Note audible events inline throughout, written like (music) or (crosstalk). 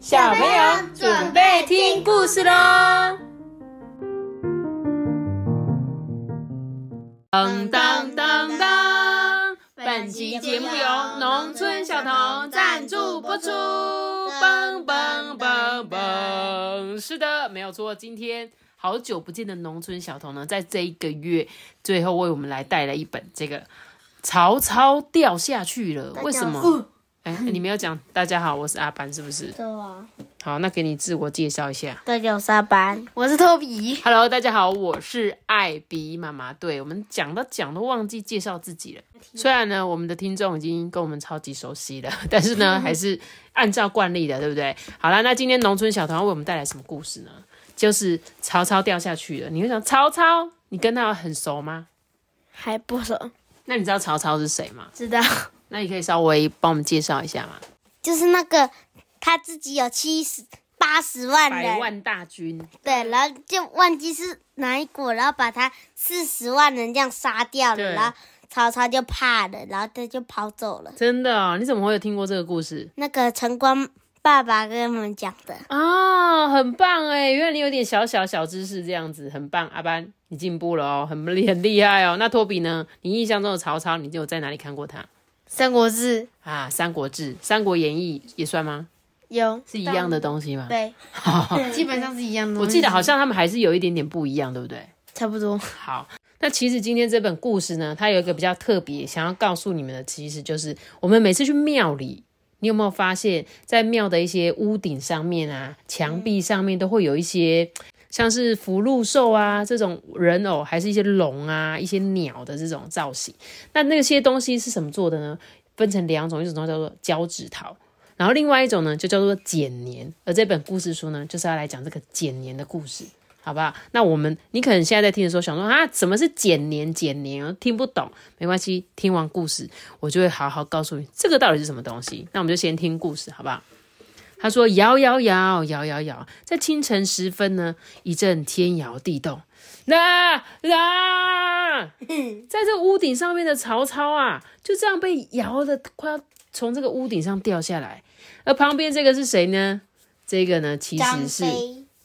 小朋友准备听故事喽！当当当当，本集节目由农村小童赞助播出。嘣嘣嘣嘣，是的，没有错。今天好久不见的农村小童呢，在这一个月最后为我们来带来一本这个曹操掉下去了，为什么？哎，你没有讲。大家好，我是阿班，是不是？对啊。好，那给你自我介绍一下。大家好，我是阿班，我是托比。Hello，大家好，我是艾比妈妈。对我们讲都讲都忘记介绍自己了。虽然呢，我们的听众已经跟我们超级熟悉了，但是呢，(laughs) 还是按照惯例的，对不对？好了，那今天农村小团为我们带来什么故事呢？就是曹操掉下去了。你会想，曹操，你跟他很熟吗？还不熟。那你知道曹操是谁吗？知道。那你可以稍微帮我们介绍一下吗？就是那个他自己有七十八十万人，百万大军。对，然后就忘记是哪一国，然后把他四十万人这样杀掉了，然后曹操就怕了，然后他就跑走了。真的？你怎么会有听过这个故事？那个陈光爸爸跟我们讲的。啊，很棒哎！原来你有点小小小知识，这样子很棒。阿班，你进步了哦，很很厉害哦。那托比呢？你印象中的曹操，你就在哪里看过他？三国志啊，三国志，三国演义也算吗？有是一样的东西吗？对，(laughs) 基本上是一样的。我记得好像他们还是有一点点不一样，对不对？差不多。好，那其实今天这本故事呢，它有一个比较特别，想要告诉你们的，其实就是我们每次去庙里，你有没有发现，在庙的一些屋顶上面啊、墙壁上面，都会有一些。像是福禄寿啊这种人偶，还是一些龙啊、一些鸟的这种造型。那那些东西是什么做的呢？分成两种，一种叫做胶纸陶，然后另外一种呢就叫做剪年。而这本故事书呢，就是要来讲这个剪年的故事，好不好？那我们你可能现在在听的时候想说啊，什么是剪年？剪年听不懂，没关系，听完故事我就会好好告诉你这个到底是什么东西。那我们就先听故事，好不好？他说：“摇摇摇，摇摇摇，在清晨时分呢，一阵天摇地动。那那，(laughs) 在这屋顶上面的曹操啊，就这样被摇的快要从这个屋顶上掉下来。而旁边这个是谁呢？这个呢，其实是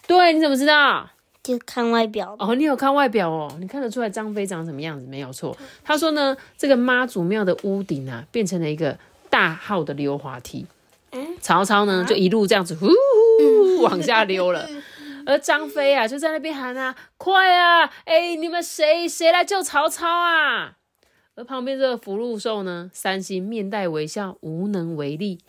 对，你怎么知道？就看外表哦，你有看外表哦，你看得出来张飞长什么样子？没有错。他说呢，这个妈祖庙的屋顶啊，变成了一个大号的溜滑梯。”曹操呢，就一路这样子呼往下溜了，而张飞啊，就在那边喊啊：“快啊！哎，你们谁谁来救曹操啊？”而旁边这个福禄寿呢，三星面带微笑，无能为力；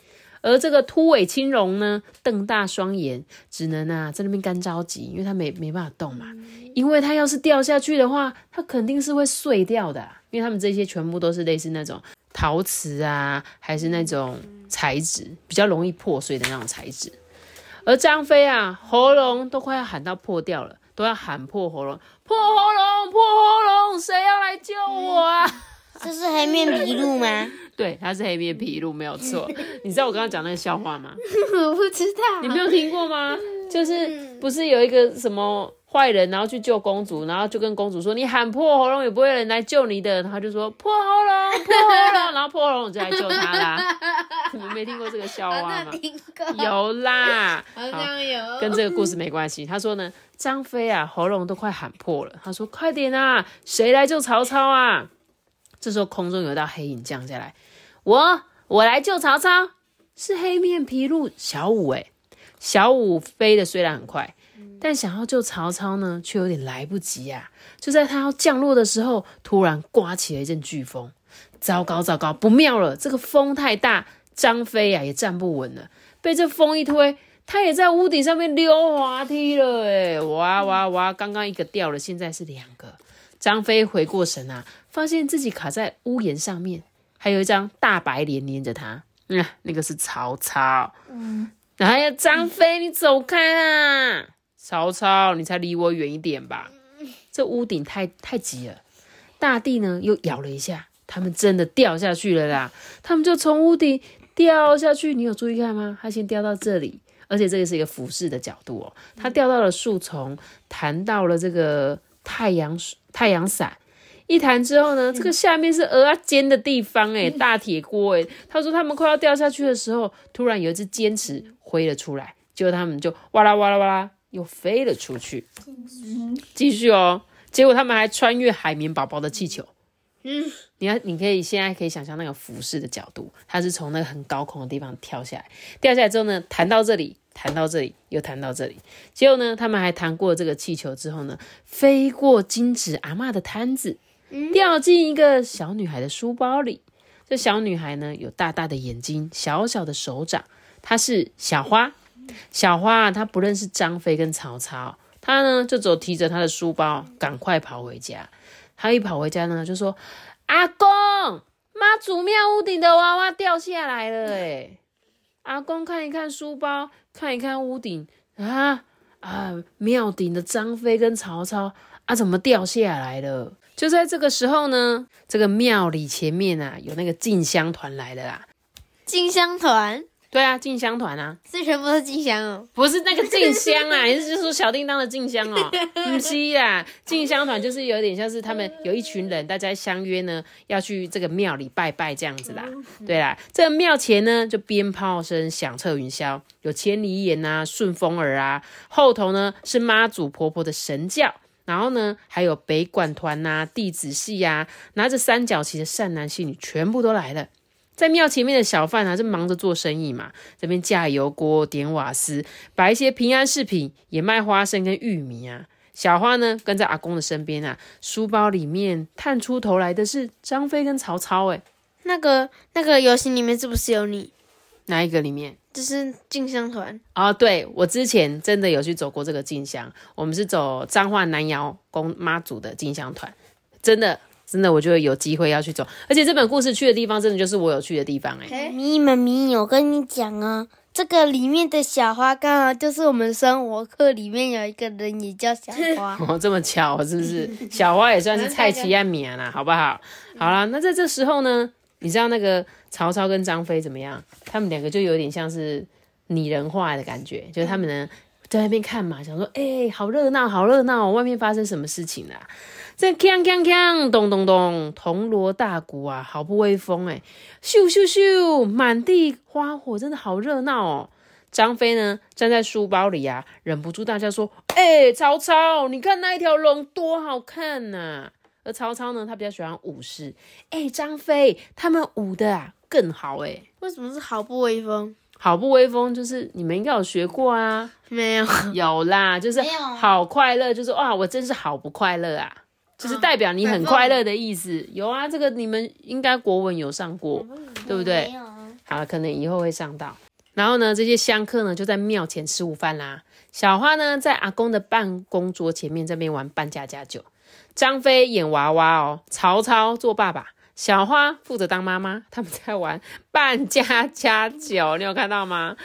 而这个秃尾青龙呢，瞪大双眼，只能啊在那边干着急，因为他没没办法动嘛，因为他要是掉下去的话，他肯定是会碎掉的，因为他们这些全部都是类似那种。陶瓷啊，还是那种材质比较容易破碎的那种材质。而张飞啊，喉咙都快要喊到破掉了，都要喊破喉咙，破喉咙，破喉咙，谁要来救我啊？(laughs) 这是黑面琵鹭吗？(laughs) 对，他是黑面琵鹭，没有错。你知道我刚刚讲那个笑话吗？(laughs) 我不知道，你没有听过吗？就是不是有一个什么？坏人，然后去救公主，然后就跟公主说：“你喊破喉咙也不会有人来救你的。”然后就说：“破喉咙，(laughs) 破喉咙。”然后破喉咙就来救他啦。(laughs) 你们没听过这个笑话吗？有啦，好像有。跟这个故事没关系。他说呢，张飞啊，喉咙都快喊破了。他说：“快点啊，谁来救曹操啊？”这时候空中有一道黑影降下来，我我来救曹操，是黑面琵鹭小五哎，小五飞的虽然很快。但想要救曹操呢，却有点来不及呀！就在他要降落的时候，突然刮起了一阵飓风。糟糕，糟糕，不妙了！这个风太大，张飞呀也站不稳了，被这风一推，他也在屋顶上面溜滑梯了。哎，哇哇哇！刚刚一个掉了，现在是两个。张飞回过神啊，发现自己卡在屋檐上面，还有一张大白脸黏着他。嗯，那个是曹操。嗯，哎呀，张飞，你走开啦！曹操，你才离我远一点吧！这屋顶太太急了。大地呢又摇了一下，他们真的掉下去了啦！他们就从屋顶掉下去，你有注意看吗？他先掉到这里，而且这个是一个俯视的角度哦。他掉到了树丛，弹到了这个太阳太阳伞，一弹之后呢，这个下面是鹅啊尖的地方，哎，大铁锅，哎。他说他们快要掉下去的时候，突然有一只尖齿挥了出来，结果他们就哇啦哇啦哇啦又飞了出去。继续哦，结果他们还穿越海绵宝宝的气球。嗯，你看，你可以现在可以想象那个俯视的角度，它是从那个很高空的地方跳下来，掉下来之后呢，弹到这里，弹到这里，又弹到这里，结果呢，他们还弹过这个气球之后呢，飞过金纸阿妈的摊子，掉进一个小女孩的书包里。这小女孩呢，有大大的眼睛，小小的手掌，她是小花。小花她不认识张飞跟曹操，她呢就走提着她的书包，赶快跑回家。她一跑回家呢，就说：“阿公，妈祖庙屋顶的娃娃掉下来了。”哎，阿公看一看书包，看一看屋顶，啊啊，庙顶的张飞跟曹操啊，怎么掉下来了？就在这个时候呢，这个庙里前面啊，有那个进香团来了啦。进香团。对啊，进香团啊，是全部都是进香哦，不是那个进香啊，(laughs) 你是说小叮当的进香哦？(laughs) 不是啦，进香团就是有点像是他们有一群人，大家相约呢要去这个庙里拜拜这样子啦。对啦，这个庙前呢就鞭炮声响彻云霄，有千里眼啊、顺风耳啊，后头呢是妈祖婆婆的神教，然后呢还有北管团呐、弟子戏呀，拿着三角旗的善男信女全部都来了。在庙前面的小贩啊，是忙着做生意嘛，这边架油锅、点瓦斯，摆一些平安饰品，也卖花生跟玉米啊。小花呢，跟在阿公的身边啊，书包里面探出头来的是张飞跟曹操。哎，那个那个游行里面是不是有你？哪一个里面？就是进香团哦。对，我之前真的有去走过这个进香，我们是走彰化南窑公妈祖的进香团，真的。真的，我觉得有机会要去走，而且这本故事去的地方，真的就是我有去的地方哎。咪咪咪，我跟你讲啊，这个里面的小花刚好就是我们生活课里面有一个人也叫小花 (laughs) 哦，这么巧是不是？(laughs) 小花也算是蔡奇安米啦，好不好？好了，那在这时候呢，你知道那个曹操跟张飞怎么样？他们两个就有点像是拟人化的感觉，就是他们呢在那边看嘛，想说哎，好热闹，好热闹，外面发生什么事情了？这锵锵锵，咚咚咚，铜锣大鼓啊，好不威风哎！咻咻咻，满地花火，真的好热闹哦。张飞呢，站在书包里啊，忍不住大叫说：“哎，曹操，你看那一条龙多好看呐！”而曹操呢，他比较喜欢武士。哎，张飞，他们舞的啊更好哎。为什么是好不威风？好不威风，就是你们应该有学过啊？没有，有啦，就是好快乐，就是哇，我真是好不快乐啊！就是代表你很快乐的意思，有啊，这个你们应该国文有上过，对不对？好，可能以后会上到。然后呢，这些香客呢就在庙前吃午饭啦。小花呢在阿公的办公桌前面这边玩扮家家酒。张飞演娃娃哦，曹操做爸爸，小花负责当妈妈，他们在玩扮家家酒，(laughs) 你有看到吗？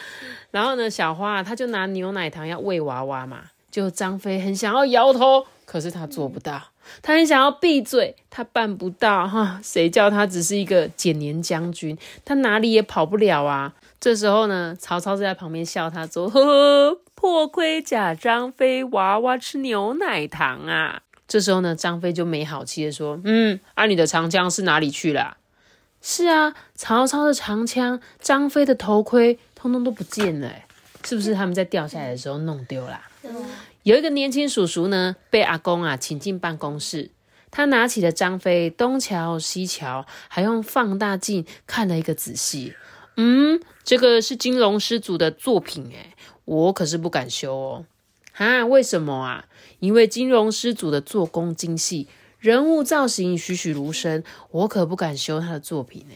然后呢，小花她就拿牛奶糖要喂娃娃嘛，就张飞很想要摇头，可是他做不到。他很想要闭嘴，他办不到哈。谁叫他只是一个简年将军，他哪里也跑不了啊。这时候呢，曹操就在旁边笑他，说：“呵呵，破盔甲张飞，娃娃吃牛奶糖啊。”这时候呢，张飞就没好气的说：“嗯，啊，你的长枪是哪里去了？”是啊，曹操的长枪，张飞的头盔，通通都不见了，是不是他们在掉下来的时候弄丢了？有一个年轻叔叔呢，被阿公啊请进办公室。他拿起了张飞，东瞧西瞧，还用放大镜看了一个仔细。嗯，这个是金龙师祖的作品诶，我可是不敢修哦。啊，为什么啊？因为金龙师祖的做工精细，人物造型栩栩如生，我可不敢修他的作品呢。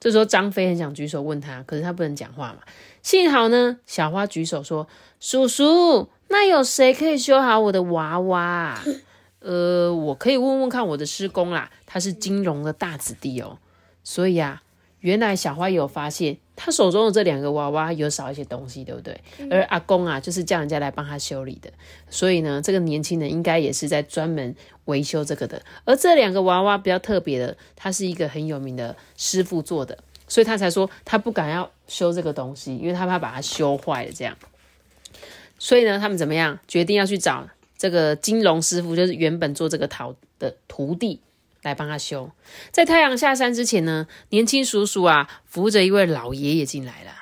这时候张飞很想举手问他，可是他不能讲话嘛。幸好呢，小花举手说：“叔叔。”那有谁可以修好我的娃娃？呃，我可以问问看我的师公啦，他是金融的大子弟哦。所以啊，原来小花有发现他手中的这两个娃娃有少一些东西，对不对？而阿公啊，就是叫人家来帮他修理的。所以呢，这个年轻人应该也是在专门维修这个的。而这两个娃娃比较特别的，他是一个很有名的师傅做的，所以他才说他不敢要修这个东西，因为他怕把它修坏了这样。所以呢，他们怎么样？决定要去找这个金龙师傅，就是原本做这个陶的徒弟来帮他修。在太阳下山之前呢，年轻叔叔啊扶着一位老爷爷进来了。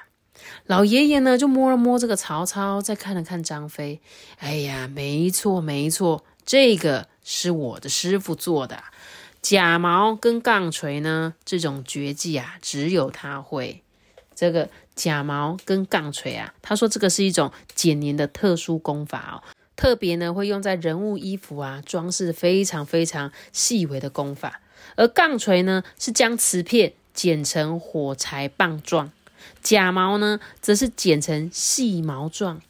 老爷爷呢就摸了摸这个曹操，再看了看张飞。哎呀，没错没错，这个是我的师傅做的。假矛跟杠锤呢，这种绝技啊，只有他会。这个假毛跟杠锤啊，他说这个是一种剪年的特殊功法哦，特别呢会用在人物衣服啊装饰非常非常细微的功法。而杠锤呢是将瓷片剪成火柴棒状，假毛呢则是剪成细毛状。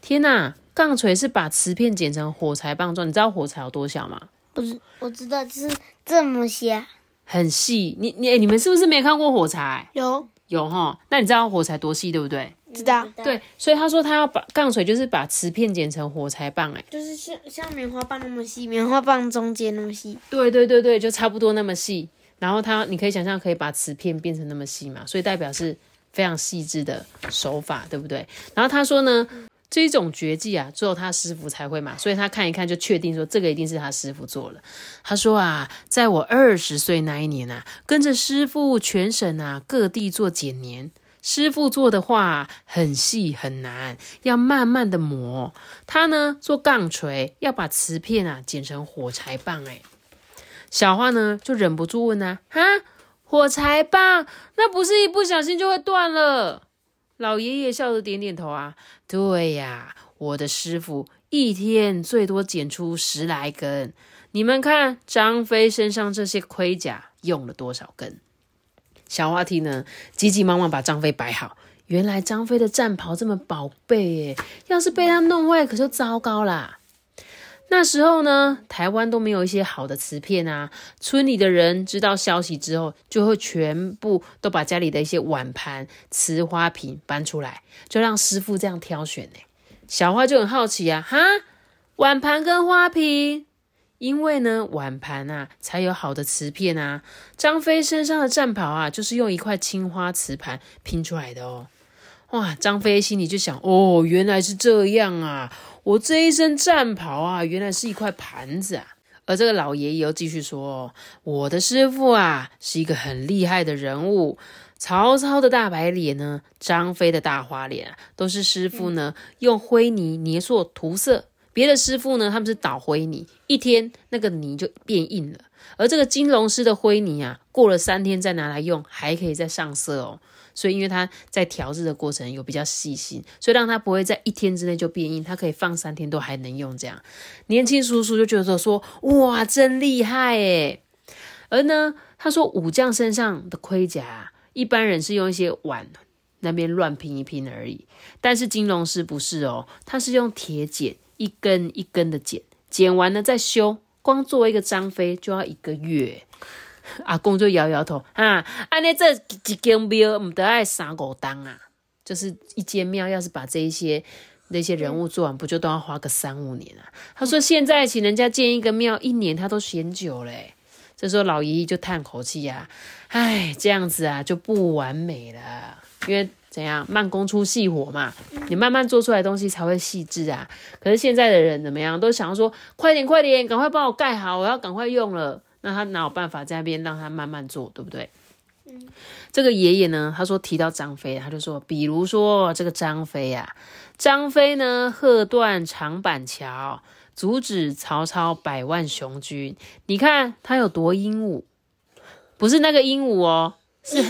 天哪，杠锤是把瓷片剪成火柴棒状，你知道火柴有多小吗？不是，我知道，就是这么些，很细。你你你们是不是没看过火柴？有有哈。那你知道火柴多细对不对？知道，对，所以他说他要把杠水就是把瓷片剪成火柴棒，哎，就是像像棉花棒那么细，棉花棒中间那么细。对对对对，就差不多那么细。然后他你可以想象可以把瓷片变成那么细嘛，所以代表是非常细致的手法，对不对？然后他说呢。这种绝技啊，只有他师傅才会嘛，所以他看一看就确定说这个一定是他师傅做了。他说啊，在我二十岁那一年啊，跟着师傅全省啊各地做剪年，师傅做的话很细很难，要慢慢的磨。他呢做杠锤，要把瓷片啊剪成火柴棒。哎，小花呢就忍不住问啊，哈，火柴棒那不是一不小心就会断了？老爷爷笑着点点头啊，对呀，我的师傅一天最多剪出十来根。你们看张飞身上这些盔甲用了多少根？小花梯呢，急急忙忙把张飞摆好。原来张飞的战袍这么宝贝耶，要是被他弄坏，可就糟糕啦。那时候呢，台湾都没有一些好的瓷片啊。村里的人知道消息之后，就会全部都把家里的一些碗盘、瓷花瓶搬出来，就让师傅这样挑选呢。小花就很好奇啊，哈，碗盘跟花瓶，因为呢，碗盘啊才有好的瓷片啊。张飞身上的战袍啊，就是用一块青花瓷盘拼出来的哦。哇，张飞心里就想，哦，原来是这样啊。我这一身战袍啊，原来是一块盘子啊！而这个老爷爷又继续说：“我的师傅啊，是一个很厉害的人物。曹操的大白脸呢，张飞的大花脸啊，都是师傅呢用灰泥捏塑涂色。别的师傅呢，他们是倒灰泥，一天那个泥就变硬了。而这个金龙师的灰泥啊，过了三天再拿来用，还可以再上色哦。”所以，因为他在调制的过程有比较细心，所以让他不会在一天之内就变硬，他可以放三天都还能用。这样，年轻叔叔就觉得说：“哇，真厉害诶。而呢，他说武将身上的盔甲，一般人是用一些碗那边乱拼一拼而已，但是金龙师不是哦，他是用铁剪一根一根的剪，剪完了再修，光做一个张飞就要一个月。(laughs) 阿公就摇摇头，啊，安尼这一间庙唔得爱三五当啊，就是一间庙，要是把这一些那些人物做完，不就都要花个三五年啊？他说现在请人家建一个庙，一年他都嫌久嘞。这时候老爷爷就叹口气呀，唉，这样子啊就不完美了，因为怎样慢工出细活嘛，你慢慢做出来东西才会细致啊。可是现在的人怎么样，都想要说快点快点，赶快帮我盖好，我要赶快用了。那他哪有办法在那边让他慢慢做，对不对？嗯，这个爷爷呢，他说提到张飞，他就说，比如说这个张飞呀，张飞呢喝断长板桥，阻止曹操百万雄军。你看他有多英武，不是那个鹦鹉哦，是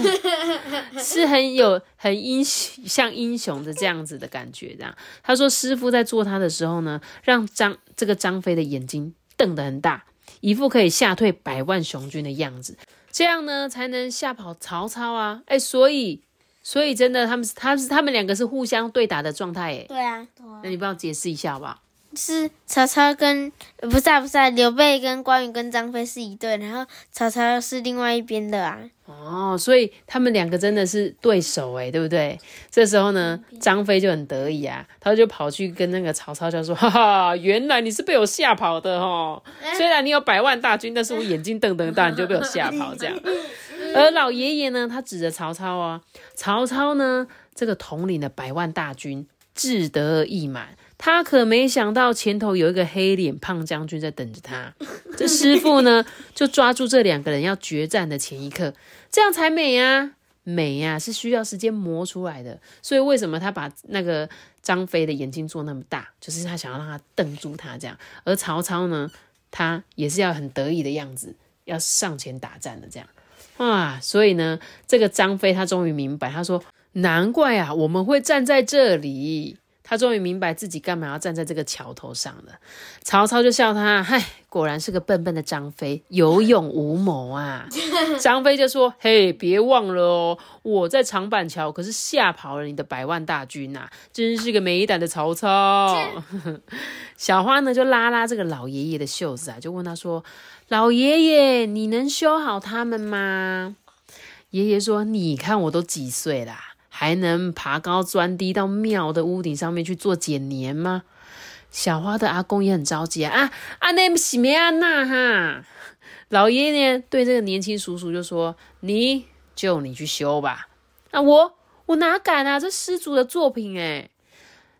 (laughs) 是很有很英雄像英雄的这样子的感觉。这样，他说师傅在做他的时候呢，让张这个张飞的眼睛瞪得很大。一副可以吓退百万雄军的样子，这样呢才能吓跑曹操啊！哎，所以，所以真的，他们是，他是他们两个是互相对打的状态，哎，对啊，那你帮我解释一下好不好？是曹操跟不是啊不是啊，刘备跟关羽跟张飞是一对，然后曹操是另外一边的啊。哦，所以他们两个真的是对手哎，对不对？这时候呢，张飞就很得意啊，他就跑去跟那个曹操就说：“哈哈，原来你是被我吓跑的哦！虽然你有百万大军，但是我眼睛瞪瞪大，你就被我吓跑这样。”而老爷爷呢，他指着曹操啊，曹操呢这个统领的百万大军。志得意满。他可没想到前头有一个黑脸胖将军在等着他。(laughs) 这师傅呢，就抓住这两个人要决战的前一刻，这样才美啊！美呀，是需要时间磨出来的。所以为什么他把那个张飞的眼睛做那么大，就是他想要让他瞪住他这样。而曹操呢，他也是要很得意的样子，要上前打战的这样。哇！所以呢，这个张飞他终于明白，他说：“难怪啊，我们会站在这里。”他终于明白自己干嘛要站在这个桥头上了。曹操就笑他：“嗨，果然是个笨笨的张飞，有勇无谋啊！” (laughs) 张飞就说：“嘿，别忘了哦，我在长板桥可是吓跑了你的百万大军呐，真是个没胆的曹操。(laughs) ”小花呢就拉拉这个老爷爷的袖子啊，就问他说：“老爷爷，你能修好他们吗？”爷爷说：“你看我都几岁啦。”还能爬高钻低到庙的屋顶上面去做剪年吗？小花的阿公也很着急啊！啊，阿内西梅安娜哈，老爷爷对这个年轻叔叔就说：“你就你去修吧。”啊，我我哪敢啊！这师祖的作品哎。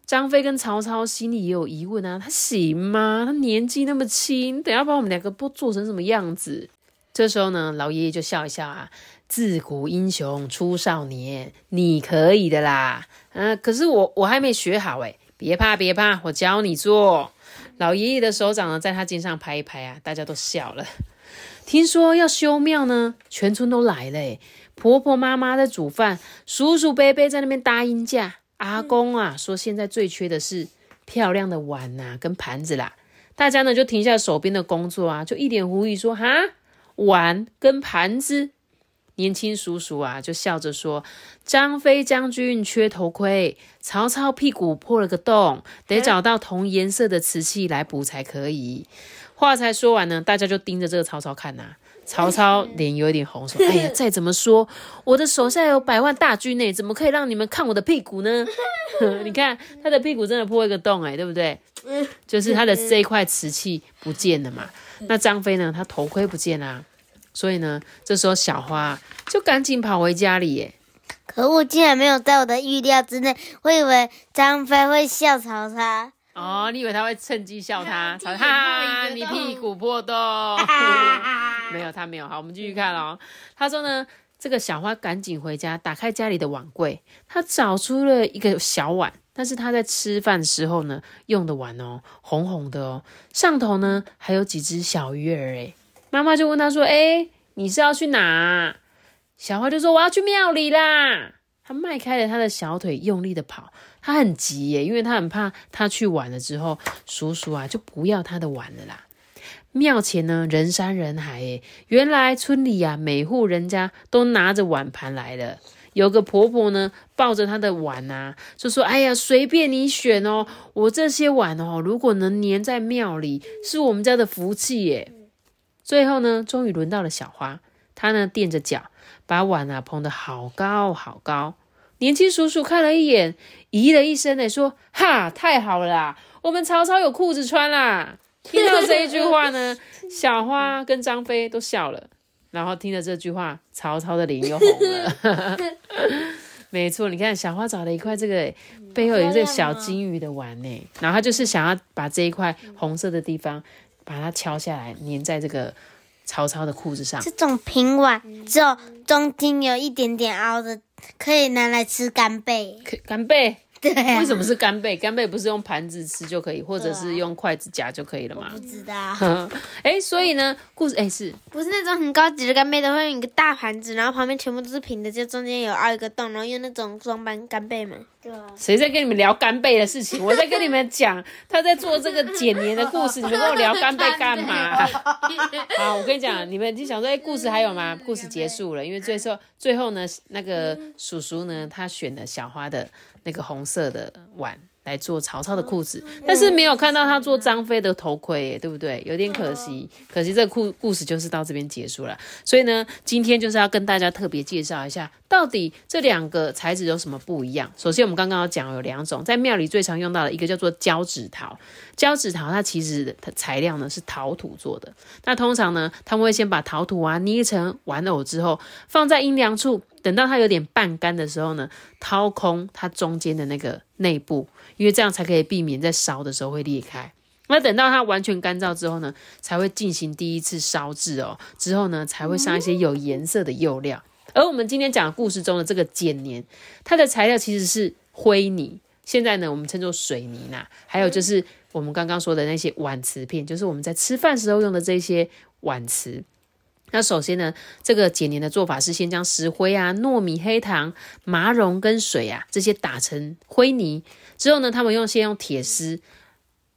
张飞跟曹操心里也有疑问啊，他行吗？他年纪那么轻，等下把我们两个不做成什么样子？这时候呢，老爷爷就笑一笑啊。自古英雄出少年，你可以的啦。嗯，可是我我还没学好哎，别怕别怕，我教你做。老爷爷的手掌呢，在他肩上拍一拍啊，大家都笑了。听说要修庙呢，全村都来了。婆婆妈妈在煮饭，叔叔伯伯在那边搭音架。阿公啊，说现在最缺的是漂亮的碗呐跟盘子啦。大家呢就停下手边的工作啊，就一脸狐疑说：哈，碗跟盘子。年轻叔叔啊，就笑着说：“张飞将军缺头盔，曹操屁股破了个洞，得找到同颜色的瓷器来补才可以。”话才说完呢，大家就盯着这个曹操看呐。曹操脸有点红，说：“ (laughs) 哎呀，再怎么说，我的手下有百万大军呢，怎么可以让你们看我的屁股呢？(laughs) 你看他的屁股真的破一个洞，哎，对不对？就是他的这一块瓷器不见了嘛。那张飞呢？他头盔不见啦。”所以呢，这时候小花就赶紧跑回家里。耶。可恶，竟然没有在我的预料之内。我以为张飞会笑曹操。哦，你以为他会趁机笑他？哈哈，你屁股破洞。(laughs) 没有，他没有。好，我们继续看哦。他说呢，这个小花赶紧回家，打开家里的碗柜，他找出了一个小碗，但是他在吃饭时候呢用的碗哦，红红的哦，上头呢还有几只小鱼儿哎。妈妈就问他说：“哎，你是要去哪？”小花就说：“我要去庙里啦。”他迈开了他的小腿，用力的跑。他很急耶，因为他很怕他去晚了之后，叔叔啊就不要他的碗了啦。庙前呢人山人海耶，原来村里啊每户人家都拿着碗盘来了。有个婆婆呢抱着她的碗啊，就说：“哎呀，随便你选哦，我这些碗哦，如果能粘在庙里，是我们家的福气耶。”最后呢，终于轮到了小花，她呢垫着脚，把碗啊捧得好高好高。年轻叔叔看了一眼，咦了一声的说：“哈，太好了啦，我们曹操有裤子穿啦！” (laughs) 听到这一句话呢，小花跟张飞都笑了。然后听了这句话，曹操的脸又红了。(laughs) 没错，你看小花找了一块这个背后有这个小金鱼的碗呢，然后他就是想要把这一块红色的地方。把它敲下来，粘在这个曹操的裤子上。这种平碗只有中间有一点点凹的，可以拿来吃干贝。干贝。(laughs) 对，为什么是干贝？干贝不是用盘子吃就可以，或者是用筷子夹就可以了吗？不知道。(laughs) 哎，所以呢，故事哎是，不是那种很高级的干贝都会用一个大盘子，然后旁边全部都是平的，就中间有凹一个洞，然后用那种装扮干贝吗？对啊。谁在跟你们聊干贝的事情？我在跟你们讲他在做这个剪年的故事，你们跟我聊干贝干嘛？(laughs) 好，我跟你讲，你们就想说，哎，故事还有吗？故事结束了，因为最后最后呢，那个叔叔呢，他选了小花的。那个红色的碗来做曹操的裤子，但是没有看到他做张飞的头盔，对不对？有点可惜，可惜这个故故事就是到这边结束了。所以呢，今天就是要跟大家特别介绍一下，到底这两个材质有什么不一样。首先，我们刚刚要讲有两种，在庙里最常用到的一个叫做胶纸陶。胶纸陶它其实它材料呢是陶土做的。那通常呢，他们会先把陶土啊捏成玩偶之后，放在阴凉处。等到它有点半干的时候呢，掏空它中间的那个内部，因为这样才可以避免在烧的时候会裂开。那等到它完全干燥之后呢，才会进行第一次烧制哦。之后呢，才会上一些有颜色的釉料。而我们今天讲的故事中的这个碱黏，它的材料其实是灰泥，现在呢我们称作水泥呐。还有就是我们刚刚说的那些碗瓷片，就是我们在吃饭时候用的这些碗瓷。那首先呢，这个简年的做法是先将石灰啊、糯米、黑糖、麻绒跟水啊这些打成灰泥，之后呢，他们用先用铁丝。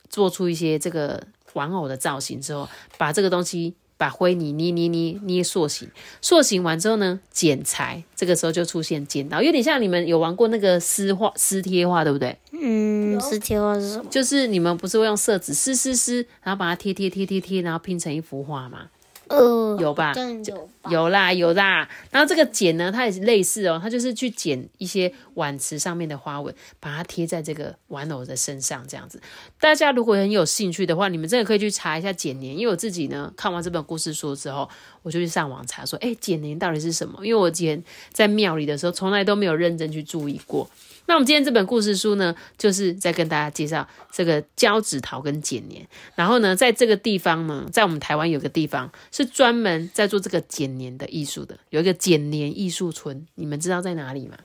做出一些这个玩偶的造型之后，把这个东西把灰泥捏捏捏捏塑形，塑形完之后呢，剪裁，这个时候就出现剪刀，有点像你们有玩过那个撕画撕贴画，对不对？嗯，撕贴画是什么？就是你们不是会用色纸撕撕撕，然后把它贴贴贴贴贴，然后拼成一幅画吗？呃，有吧？有有啦，有啦。然后这个剪呢，它也是类似哦，它就是去剪一些碗池上面的花纹，把它贴在这个玩偶的身上，这样子。大家如果很有兴趣的话，你们真的可以去查一下剪年，因为我自己呢看完这本故事书之后，我就去上网查说，哎，剪年到底是什么？因为我以前在庙里的时候，从来都没有认真去注意过。那我们今天这本故事书呢，就是在跟大家介绍这个胶纸桃跟剪年。然后呢，在这个地方呢，在我们台湾有个地方是专门在做这个剪黏的艺术的，有一个剪黏艺术村。你们知道在哪里吗？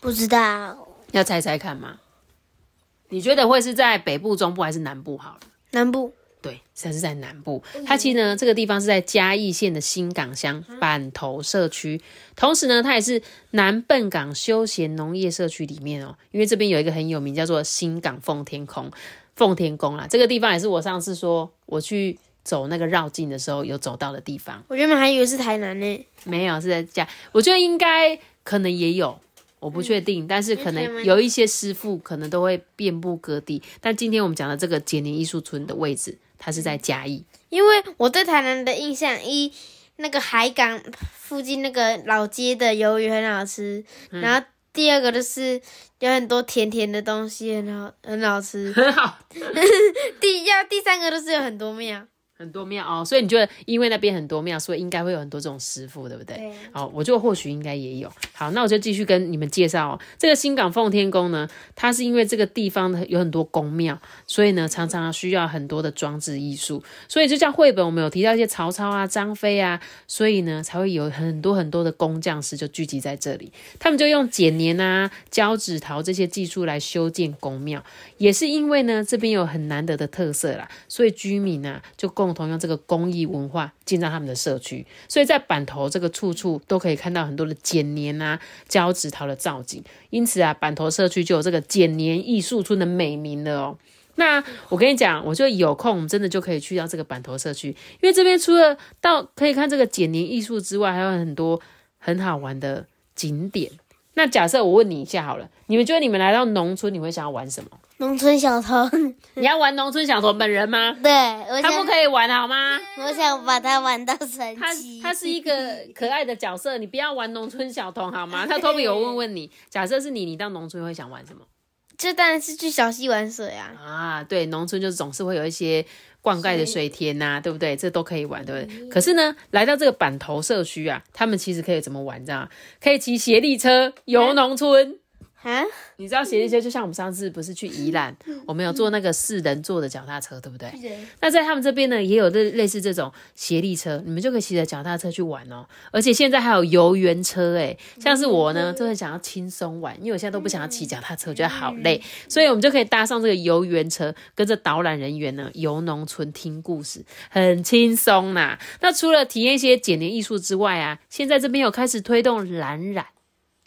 不知道，要猜猜看吗？你觉得会是在北部、中部还是南部？好了，南部。对，它是在南部。它其实呢，这个地方是在嘉义县的新港乡板头社区，同时呢，它也是南笨港休闲农业社区里面哦。因为这边有一个很有名，叫做新港奉天空奉天宫啦。这个地方也是我上次说我去走那个绕境的时候有走到的地方。我原本还以为是台南呢，没有是在嘉。我觉得应该可能也有，我不确定，但是可能有一些师傅可能都会遍布各地。但今天我们讲的这个节年艺术村的位置。它是在嘉义，因为我对台南的印象，一那个海港附近那个老街的鱿鱼很好吃，然后第二个就是有很多甜甜的东西，很好很好吃，(laughs) 很好。(laughs) 第要第三个都是有很多庙。很多庙哦，所以你觉得因为那边很多庙，所以应该会有很多这种师傅，对不对？对。好，我就或许应该也有。好，那我就继续跟你们介绍哦。这个新港奉天宫呢，它是因为这个地方呢有很多宫庙，所以呢常常需要很多的装置艺术，所以就像绘本我们有提到一些曹操啊、张飞啊，所以呢才会有很多很多的工匠师就聚集在这里，他们就用剪黏啊、胶纸陶这些技术来修建宫庙，也是因为呢这边有很难得的特色啦，所以居民啊就共。同用这个工艺文化建造他们的社区，所以在板头这个处处都可以看到很多的剪黏啊、胶纸陶的造景，因此啊，板头社区就有这个剪黏艺术村的美名了哦。那我跟你讲，我就有空真的就可以去到这个板头社区，因为这边除了到可以看这个剪黏艺术之外，还有很多很好玩的景点。那假设我问你一下好了，你们觉得你们来到农村，你会想要玩什么？农村小偷，你要玩农村小偷本人吗？对，他不可以玩好吗？我想把他玩到神奇。他他是一个可爱的角色，你不要玩农村小偷好吗？他托比，我问问你，(laughs) 假设是你，你到农村会想玩什么？这当然是去小溪玩水啊！啊，对，农村就总是会有一些灌溉的水田呐，对不对？这都可以玩，对不对？可是呢，来到这个板头社区啊，他们其实可以怎么玩？这样可以骑斜力车游农村。啊，你知道斜力车就像我们上次不是去宜兰，我们有坐那个四人座的脚踏车，对不对？那在他们这边呢，也有类类似这种斜力车，你们就可以骑着脚踏车去玩哦。而且现在还有游园车，哎，像是我呢，就很想要轻松玩，因为我现在都不想要骑脚踏车，我觉得好累，所以我们就可以搭上这个游园车，跟着导览人员呢游农村听故事，很轻松呐。那除了体验一些简年艺术之外啊，现在这边有开始推动蓝染。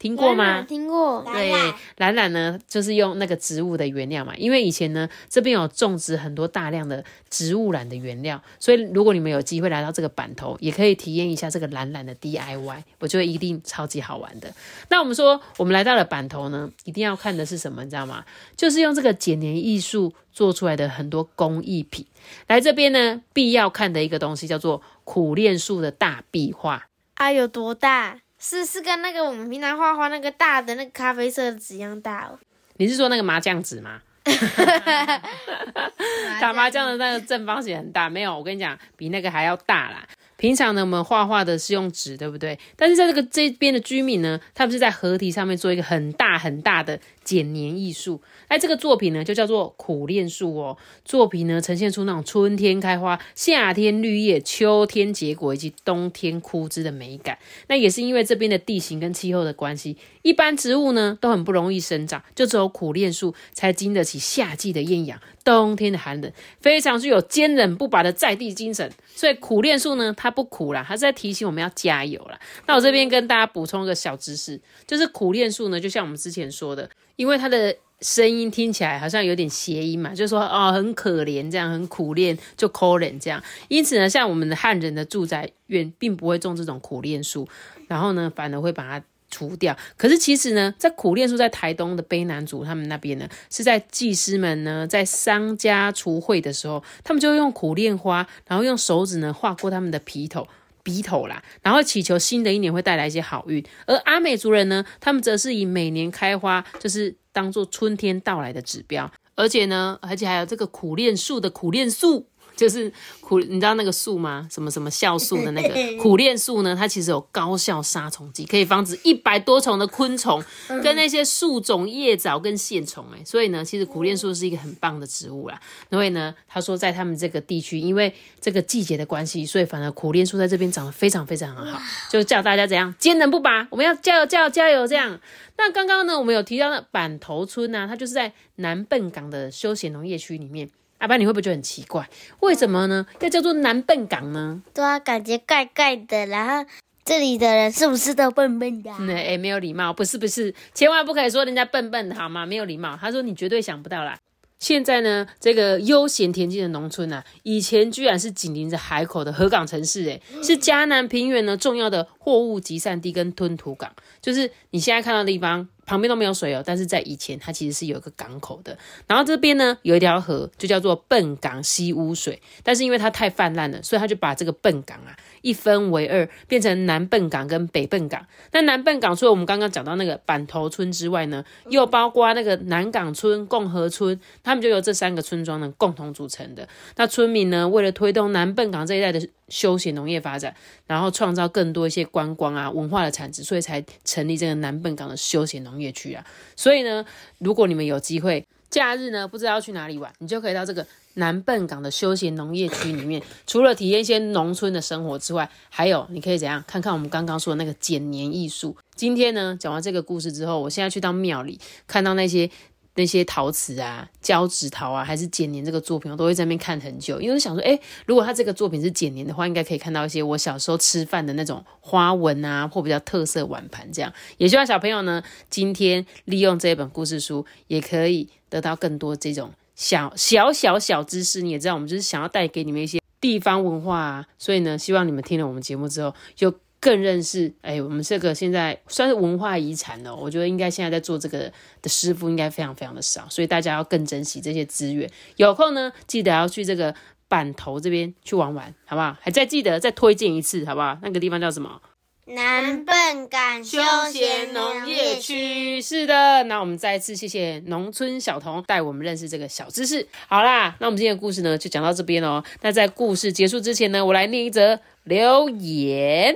听过吗？听过。对，蓝染呢，就是用那个植物的原料嘛。因为以前呢，这边有种植很多大量的植物染的原料，所以如果你们有机会来到这个板头，也可以体验一下这个蓝染的 DIY，我觉得一定超级好玩的。那我们说，我们来到了板头呢，一定要看的是什么？你知道吗？就是用这个剪黏艺术做出来的很多工艺品。来这边呢，必要看的一个东西叫做苦练树的大壁画。啊，有多大？是是跟那个我们平常画画那个大的那个咖啡色的纸一样大哦。你是说那个麻将纸吗？(laughs) 打麻将的那个正方形很大，没有，我跟你讲，比那个还要大啦。平常呢，我们画画的是用纸，对不对？但是在这个这边的居民呢，他们是在河堤上面做一个很大很大的剪黏艺术。哎，这个作品呢，就叫做苦练树哦。作品呢，呈现出那种春天开花、夏天绿叶、秋天结果以及冬天枯枝的美感。那也是因为这边的地形跟气候的关系，一般植物呢都很不容易生长，就只有苦练树才经得起夏季的艳阳、冬天的寒冷，非常具有坚韧不拔的在地精神。所以苦练树呢，它不苦啦，它是在提醒我们要加油啦。那我这边跟大家补充一个小知识，就是苦练树呢，就像我们之前说的，因为它的声音听起来好像有点谐音嘛，就说哦很可怜这样，很苦练就可怜这样。因此呢，像我们的汉人的住宅院并不会种这种苦练树，然后呢，反而会把它除掉。可是其实呢，在苦练树在台东的卑南族他们那边呢，是在祭师们呢在商家除秽的时候，他们就用苦练花，然后用手指呢划过他们的皮头。鼻头啦，然后祈求新的一年会带来一些好运。而阿美族人呢，他们则是以每年开花，就是当做春天到来的指标。而且呢，而且还有这个苦练树的苦练树。就是苦，你知道那个素吗？什么什么酵素的那个 (laughs) 苦楝素呢？它其实有高效杀虫剂，可以防止一百多种的昆虫 (laughs) 跟那些树种、叶藻跟线虫。哎，所以呢，其实苦楝树是一个很棒的植物啦。因为呢，他说在他们这个地区，因为这个季节的关系，所以反而苦楝树在这边长得非常非常很好。就叫大家怎样坚韧不拔，我们要加油加油加油这样。那刚刚呢，我们有提到的板头村呢，它就是在南笨港的休闲农业区里面。阿爸，你会不会觉得很奇怪？为什么呢？要叫做南笨港呢？对啊，感觉怪怪的。然后这里的人是不是都笨笨的？那哎，没有礼貌，不是不是，千万不可以说人家笨笨的好吗？没有礼貌。他说你绝对想不到啦。现在呢，这个悠闲恬静的农村啊，以前居然是紧邻着海口的河港城市，诶，是嘉南平原呢重要的货物集散地跟吞吐港，就是你现在看到的地方。旁边都没有水哦，但是在以前它其实是有一个港口的。然后这边呢有一条河，就叫做笨港溪污水。但是因为它太泛滥了，所以他就把这个笨港啊一分为二，变成南笨港跟北笨港。那南笨港除了我们刚刚讲到那个板头村之外呢，又包括那个南港村、共和村，他们就由这三个村庄呢共同组成的。那村民呢为了推动南笨港这一带的休闲农业发展，然后创造更多一些观光啊文化的产值，所以才成立这个南笨港的休闲农。业区啊，所以呢，如果你们有机会假日呢，不知道去哪里玩，你就可以到这个南笨港的休闲农业区里面，除了体验一些农村的生活之外，还有你可以怎样看看我们刚刚说的那个剪年艺术。今天呢，讲完这个故事之后，我现在去到庙里看到那些。那些陶瓷啊、胶纸陶啊，还是剪年这个作品，我都会在那边看很久。因为想说，哎，如果他这个作品是剪年的话，应该可以看到一些我小时候吃饭的那种花纹啊，或比较特色碗盘这样。也希望小朋友呢，今天利用这一本故事书，也可以得到更多这种小小小小知识。你也知道，我们就是想要带给你们一些地方文化啊，所以呢，希望你们听了我们节目之后，有。更认识哎，我们这个现在算是文化遗产了。我觉得应该现在在做这个的师傅应该非常非常的少，所以大家要更珍惜这些资源。有空呢，记得要去这个板头这边去玩玩，好不好？还再记得再推荐一次，好不好？那个地方叫什么？南笨港休闲农业区。是的，那我们再一次谢谢农村小童带我们认识这个小知识。好啦，那我们今天的故事呢就讲到这边哦。那在故事结束之前呢，我来念一则留言。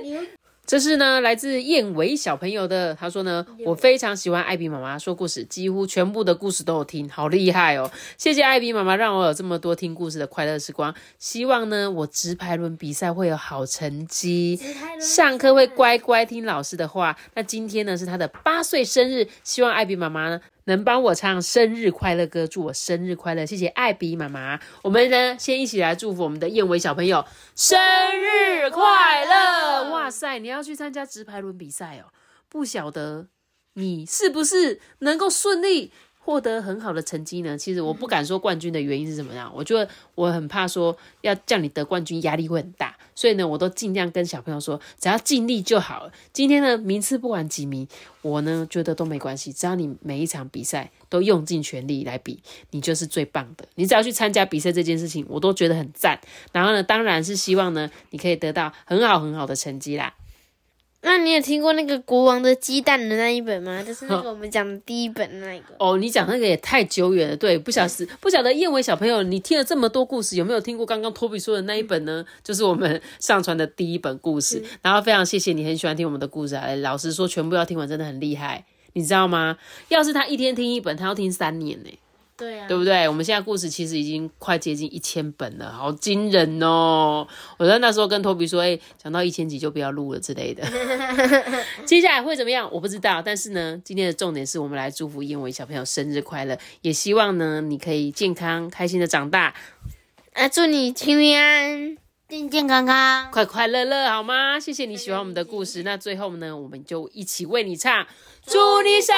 这是呢，来自燕伟小朋友的。他说呢，我非常喜欢艾比妈妈说故事，几乎全部的故事都有听，好厉害哦！谢谢艾比妈妈，让我有这么多听故事的快乐时光。希望呢，我直排轮比赛会有好成绩，上课会乖乖听老师的话。那今天呢，是他的八岁生日，希望艾比妈妈呢。能帮我唱生日快乐歌，祝我生日快乐，谢谢艾比妈妈。我们呢，先一起来祝福我们的燕尾小朋友生日快乐！哇塞，你要去参加直排轮比赛哦，不晓得你是不是能够顺利。获得很好的成绩呢？其实我不敢说冠军的原因是什么样，我觉得我很怕说要叫你得冠军，压力会很大，所以呢，我都尽量跟小朋友说，只要尽力就好了。今天呢，名次不管几名，我呢觉得都没关系，只要你每一场比赛都用尽全力来比，你就是最棒的。你只要去参加比赛这件事情，我都觉得很赞。然后呢，当然是希望呢，你可以得到很好很好的成绩啦。那你有听过那个国王的鸡蛋的那一本吗？(laughs) 就是那个我们讲的第一本那一个。哦，你讲那个也太久远了，对，不晓得不晓得燕尾小朋友，你听了这么多故事，有没有听过刚刚托比说的那一本呢？就是我们上传的第一本故事。然后非常谢谢你很喜欢听我们的故事啊，老实说，全部要听完真的很厉害，你知道吗？要是他一天听一本，他要听三年呢。对啊，对不对？我们现在故事其实已经快接近一千本了，好惊人哦！我在那时候跟托比说，哎，讲到一千集就不要录了之类的。(laughs) 接下来会怎么样？我不知道。但是呢，今天的重点是我们来祝福燕尾小朋友生日快乐，也希望呢你可以健康开心的长大。啊，祝你平平安。健健康康，快快乐乐，好吗？谢谢你喜欢我们的故事。那最后呢，我们就一起为你唱，祝你生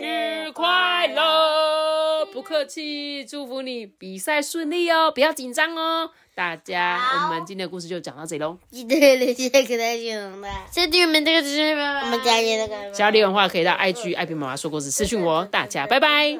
日快乐！不客气，祝福你比赛顺利哦，不要紧张哦。大家，我们今天的故事就讲到这里喽。记得留下可爱小红的，谢谢你们这个支持，我们家里那个。想要留言的话，可以到 IG 爱比妈妈说故事私讯我。大家拜拜。